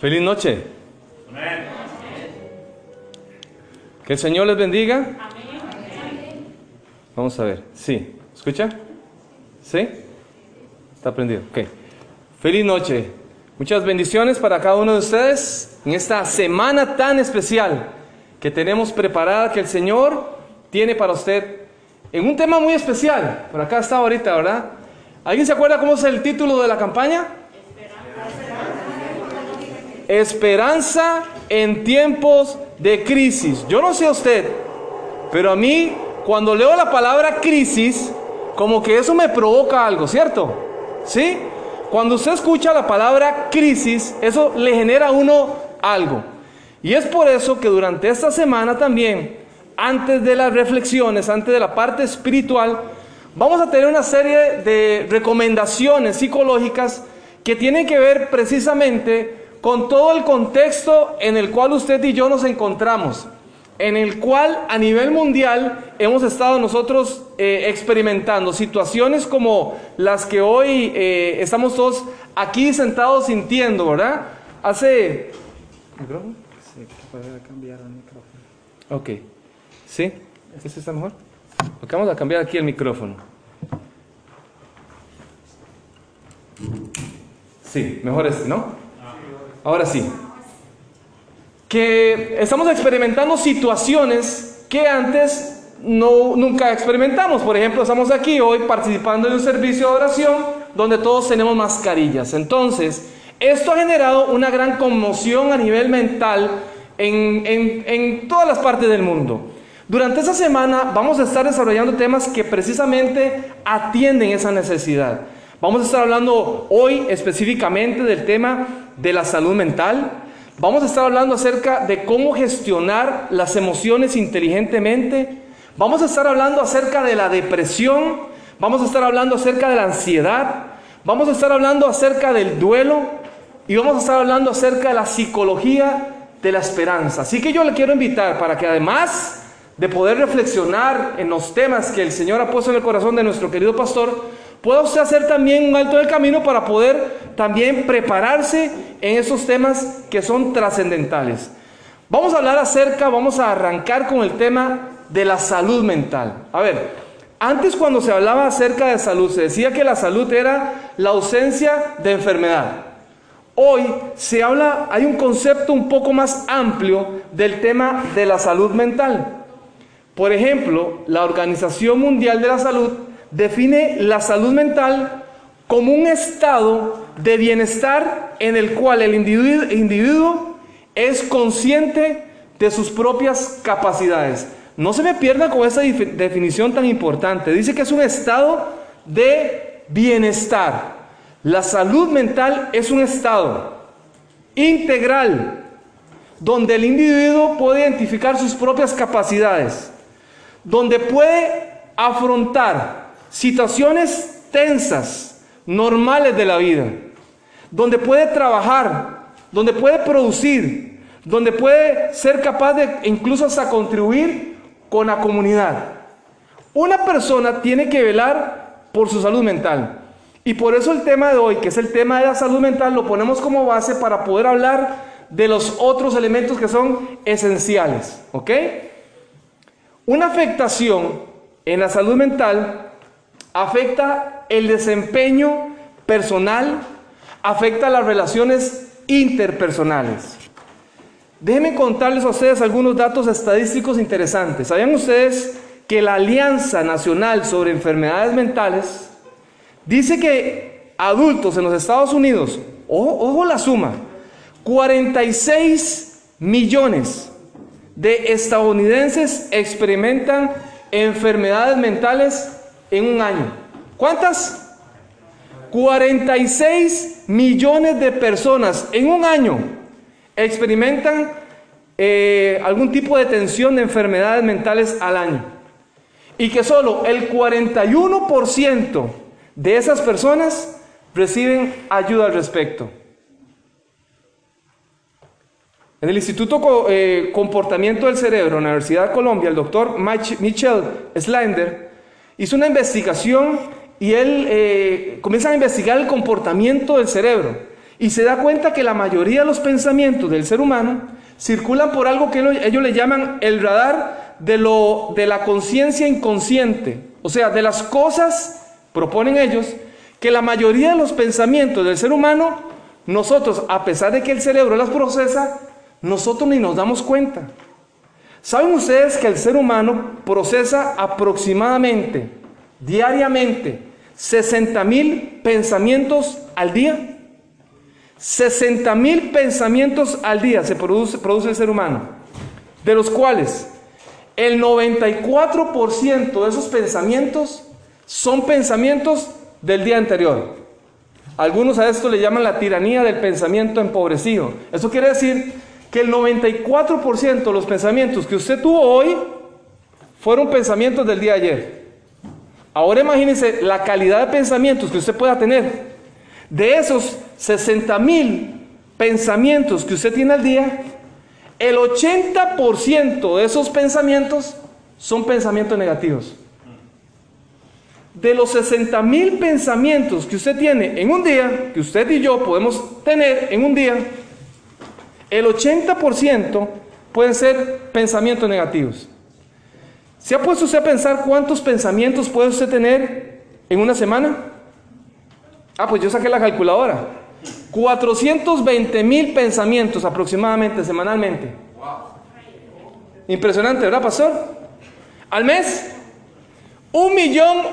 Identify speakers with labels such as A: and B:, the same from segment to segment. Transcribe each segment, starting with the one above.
A: Feliz noche. Que el Señor les bendiga. Vamos a ver. Sí. ¿Escucha? ¿Sí? Está prendido. Ok. Feliz noche. Muchas bendiciones para cada uno de ustedes en esta semana tan especial que tenemos preparada, que el Señor tiene para usted en un tema muy especial. Por acá está ahorita, ¿verdad? ¿Alguien se acuerda cómo es el título de la campaña? Esperanza en tiempos de crisis. Yo no sé usted, pero a mí cuando leo la palabra crisis, como que eso me provoca algo, ¿cierto? ¿Sí? Cuando usted escucha la palabra crisis, eso le genera a uno algo. Y es por eso que durante esta semana también, antes de las reflexiones, antes de la parte espiritual, vamos a tener una serie de recomendaciones psicológicas que tienen que ver precisamente con todo el contexto en el cual usted y yo nos encontramos, en el cual a nivel mundial hemos estado nosotros eh, experimentando situaciones como las que hoy eh, estamos todos aquí sentados sintiendo, ¿verdad? Hace... ¿Micrófono? Sí, puede cambiar el micrófono. Ok. ¿Sí? ¿Este está mejor? Ok, vamos a cambiar aquí el micrófono. Sí, mejor este, ¿no? Ahora sí. Que estamos experimentando situaciones que antes no, nunca experimentamos. Por ejemplo, estamos aquí hoy participando en un servicio de oración donde todos tenemos mascarillas. Entonces, esto ha generado una gran conmoción a nivel mental en, en, en todas las partes del mundo. Durante esta semana vamos a estar desarrollando temas que precisamente atienden esa necesidad. Vamos a estar hablando hoy específicamente del tema de la salud mental. Vamos a estar hablando acerca de cómo gestionar las emociones inteligentemente. Vamos a estar hablando acerca de la depresión. Vamos a estar hablando acerca de la ansiedad. Vamos a estar hablando acerca del duelo. Y vamos a estar hablando acerca de la psicología de la esperanza. Así que yo le quiero invitar para que además de poder reflexionar en los temas que el Señor ha puesto en el corazón de nuestro querido pastor, pueda usted hacer también un alto del camino para poder también prepararse en esos temas que son trascendentales. Vamos a hablar acerca, vamos a arrancar con el tema de la salud mental. A ver, antes cuando se hablaba acerca de salud, se decía que la salud era la ausencia de enfermedad. Hoy se habla, hay un concepto un poco más amplio del tema de la salud mental. Por ejemplo, la Organización Mundial de la Salud define la salud mental como un estado de bienestar en el cual el individuo, es consciente de sus propias capacidades. No se me pierda con esa definición tan importante. Dice que es un estado de bienestar. La salud mental es un estado integral donde el individuo puede identificar sus propias capacidades, donde puede afrontar situaciones tensas, normales de la vida, donde puede trabajar, donde puede producir, donde puede ser capaz de incluso hasta contribuir con la comunidad. Una persona tiene que velar por su salud mental. Y por eso el tema de hoy, que es el tema de la salud mental, lo ponemos como base para poder hablar de los otros elementos que son esenciales. ¿Ok? Una afectación en la salud mental afecta el desempeño personal, afecta las relaciones interpersonales. Déjenme contarles a ustedes algunos datos estadísticos interesantes. ¿Sabían ustedes que la Alianza Nacional sobre Enfermedades Mentales dice que adultos en los Estados Unidos, ojo, ojo la suma, 46 millones de estadounidenses experimentan enfermedades mentales en un año. ¿Cuántas? 46 millones de personas en un año experimentan eh, algún tipo de tensión de enfermedades mentales al año. Y que solo el 41% de esas personas reciben ayuda al respecto. En el Instituto eh, Comportamiento del Cerebro, Universidad de Colombia, el doctor Michel Slender hizo una investigación y él eh, comienza a investigar el comportamiento del cerebro. y se da cuenta que la mayoría de los pensamientos del ser humano circulan por algo que ellos le llaman el radar de, lo, de la conciencia inconsciente. O sea, de las cosas, proponen ellos, que la mayoría de los pensamientos del ser humano, nosotros, a pesar de que el cerebro las procesa, nosotros ni nos damos cuenta. ¿Saben ustedes que el ser humano procesa aproximadamente, diariamente, 60 mil pensamientos al día? 60 mil pensamientos al día se produce, produce el ser humano, de los cuales el 94% de esos pensamientos son pensamientos del día anterior. Algunos a esto le llaman la tiranía del pensamiento empobrecido. Eso quiere decir que el 94% de los pensamientos que usted tuvo hoy fueron pensamientos del día de ayer. Ahora imagínese la calidad de pensamientos que usted pueda tener. De esos 60 mil pensamientos que usted tiene al día, el 80% de esos pensamientos son pensamientos negativos. De los 60 mil pensamientos que usted tiene en un día, que usted y yo podemos tener en un día, el 80% pueden ser pensamientos negativos. ¿Se ha puesto usted a pensar cuántos pensamientos puede usted tener en una semana? Ah, pues yo saqué la calculadora. 420 mil pensamientos aproximadamente semanalmente. Impresionante, ¿verdad, pastor? Al mes, un millón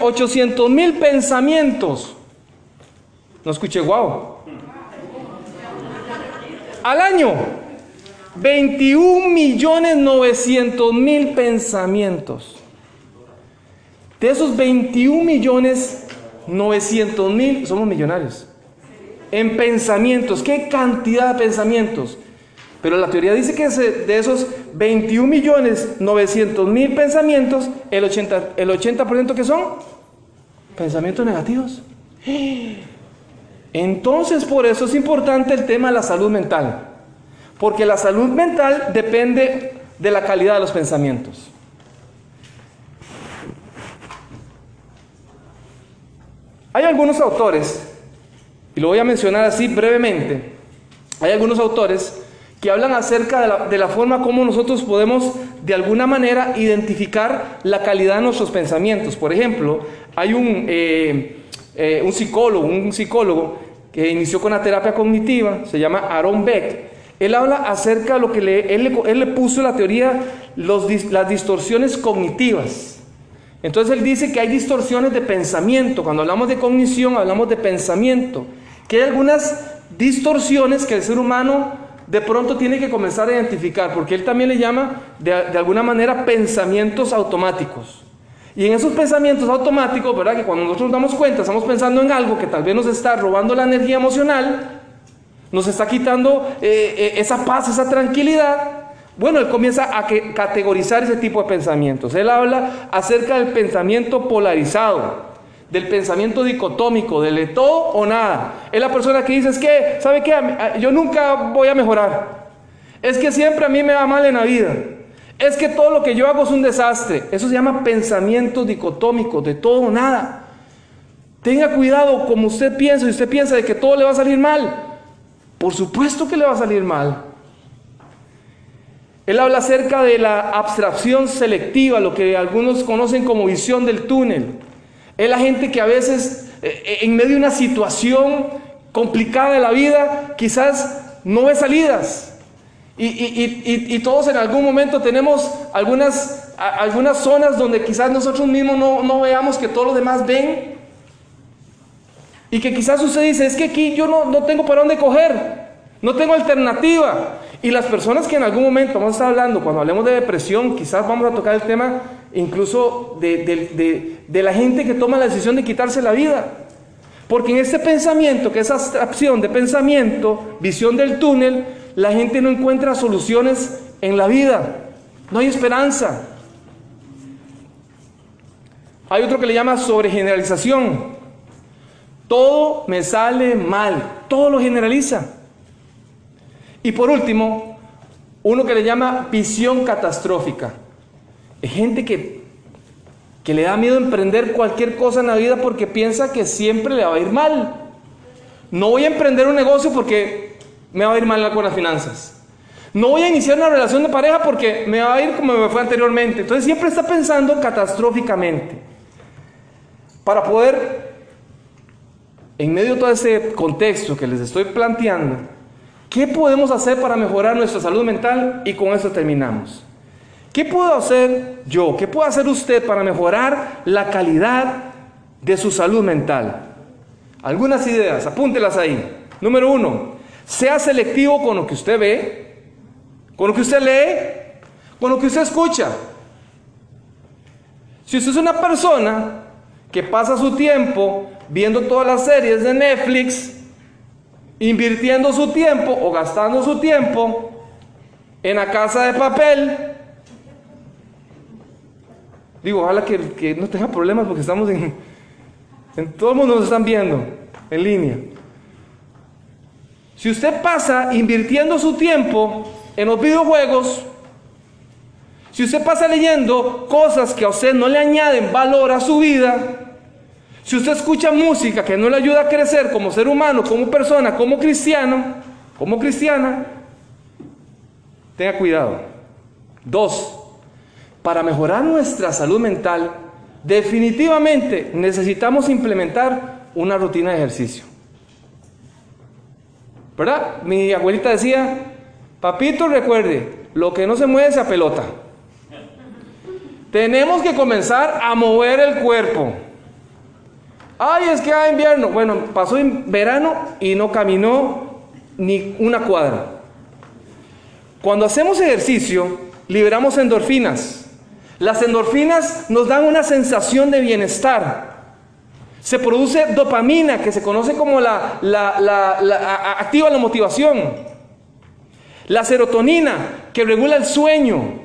A: ochocientos mil pensamientos. No escuché, wow. Al año, 21 millones 900 mil pensamientos. De esos 21 millones 900 mil somos millonarios. En pensamientos, ¿qué cantidad de pensamientos? Pero la teoría dice que de esos 21 millones 900 mil pensamientos, el 80%, el 80 que son pensamientos negativos. Entonces, por eso es importante el tema de la salud mental. Porque la salud mental depende de la calidad de los pensamientos. Hay algunos autores, y lo voy a mencionar así brevemente, hay algunos autores que hablan acerca de la, forma como nosotros podemos de alguna manera identificar la calidad de nuestros pensamientos. Por ejemplo, hay un, eh, eh, un psicólogo, un psicólogo que inició con la terapia cognitiva, se llama Aaron Beck. Él habla acerca de lo que le, él, le puso la teoría, las distorsiones cognitivas. Entonces él dice que hay distorsiones de pensamiento. Cuando hablamos de cognición, hablamos de pensamiento. Que hay algunas distorsiones que el ser humano de pronto tiene que comenzar a identificar, porque él también le llama de alguna manera pensamientos automáticos. Y en esos pensamientos automáticos, ¿verdad? Que cuando nosotros nos damos cuenta, estamos pensando en algo que tal vez nos está robando la energía emocional, nos está quitando eh, eh, esa paz, esa tranquilidad. Bueno, él comienza a categorizar ese tipo de pensamientos. Él habla acerca del pensamiento polarizado, del pensamiento dicotómico, del de todo o nada. Es la persona que dice, es que, ¿sabe qué? Yo nunca voy a mejorar. Es que siempre a mí me va mal en la vida. Es que todo lo que yo hago es un desastre. Eso se llama pensamiento dicotómico, de todo o nada. Tenga cuidado como usted piensa, y usted piensa de que todo le va a salir mal. Por supuesto que le va a salir mal. Él habla acerca de la abstracción selectiva, lo que algunos conocen como visión del túnel. Es la gente que a veces, eh, en medio de una situación complicada de la vida, quizás no ve salidas. Y, todos en algún momento tenemos algunas, algunas zonas donde quizás nosotros mismos no, veamos que todos los demás ven. Y que quizás usted dice, es que aquí yo no, no tengo para dónde coger, no tengo alternativa. Y las personas que en algún momento vamos a estar hablando, cuando hablemos de depresión, quizás vamos a tocar el tema incluso de, de la gente que toma la decisión de quitarse la vida. Porque en ese pensamiento, que es abstracción de pensamiento, visión del túnel, la gente no encuentra soluciones en la vida. No hay esperanza. Hay otro que le llama sobregeneralización. Todo me sale mal. Todo lo generaliza. Y por último, uno que le llama visión catastrófica. Es gente que, que le da miedo emprender cualquier cosa en la vida porque piensa que siempre le va a ir mal. No voy a emprender un negocio porque me va a ir mal con las finanzas. No voy a iniciar una relación de pareja porque me va a ir como me fue anteriormente. Entonces siempre está pensando catastróficamente. Para poder, en medio de todo ese contexto que les estoy planteando, ¿qué podemos hacer para mejorar nuestra salud mental? Y con eso terminamos. ¿Qué puedo hacer yo? ¿Qué puede hacer usted para mejorar la calidad de su salud mental? Algunas ideas, apúntelas ahí. Número uno, sea selectivo con lo que usted ve, con lo que usted lee, con lo que usted escucha. Si usted es una persona que pasa su tiempo viendo todas las series de Netflix, invirtiendo su tiempo o gastando su tiempo en la casa de papel, Digo, ojalá que, no tenga problemas porque estamos en, en... Todo el mundo nos están viendo en línea. Si usted pasa invirtiendo su tiempo en los videojuegos, si usted pasa leyendo cosas que a usted no le añaden valor a su vida, si usted escucha música que no le ayuda a crecer como ser humano, como persona, como cristiano, como cristiana, tenga cuidado. Dos, para mejorar nuestra salud mental, definitivamente necesitamos implementar una rutina de ejercicio. Mi abuelita decía, papito recuerde, lo que no se mueve se pelota. Tenemos que comenzar a mover el cuerpo. Ay, es que hay invierno. Bueno, pasó en verano y no caminó ni una cuadra. Cuando hacemos ejercicio, liberamos endorfinas. Las endorfinas nos dan una sensación de bienestar. Se produce dopamina, que se conoce como la, activa la motivación. La serotonina, que regula el sueño.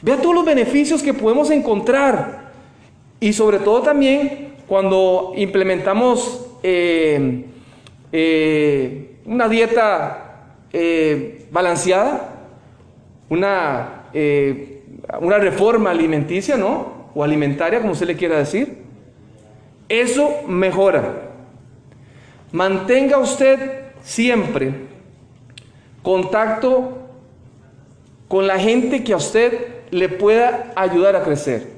A: Vea todos los beneficios que podemos encontrar. Y sobre todo también cuando implementamos eh, eh, una dieta eh, balanceada, una una reforma alimenticia, ¿no? O alimentaria, como usted le quiera decir. Eso mejora. Mantenga usted siempre contacto con la gente que a usted le pueda ayudar a crecer.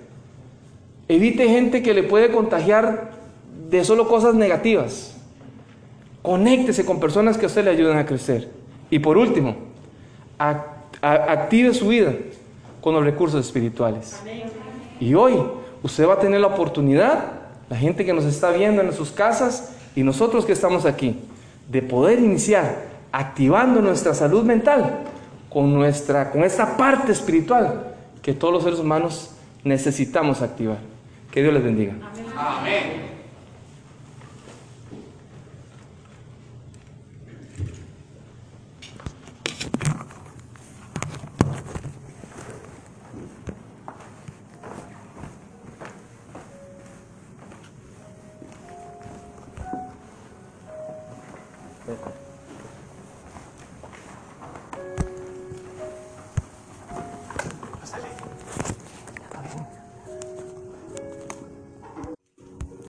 A: Evite gente que le puede contagiar de solo cosas negativas. Conéctese con personas que a usted le ayuden a crecer. Y por último, active su vida con los recursos espirituales. Y hoy usted va a tener la oportunidad, la gente que nos está viendo en sus casas y nosotros que estamos aquí, de poder iniciar activando nuestra salud mental con, nuestra, con esta parte espiritual que todos los seres humanos necesitamos activar. Que Dios les bendiga. Amén. Okay.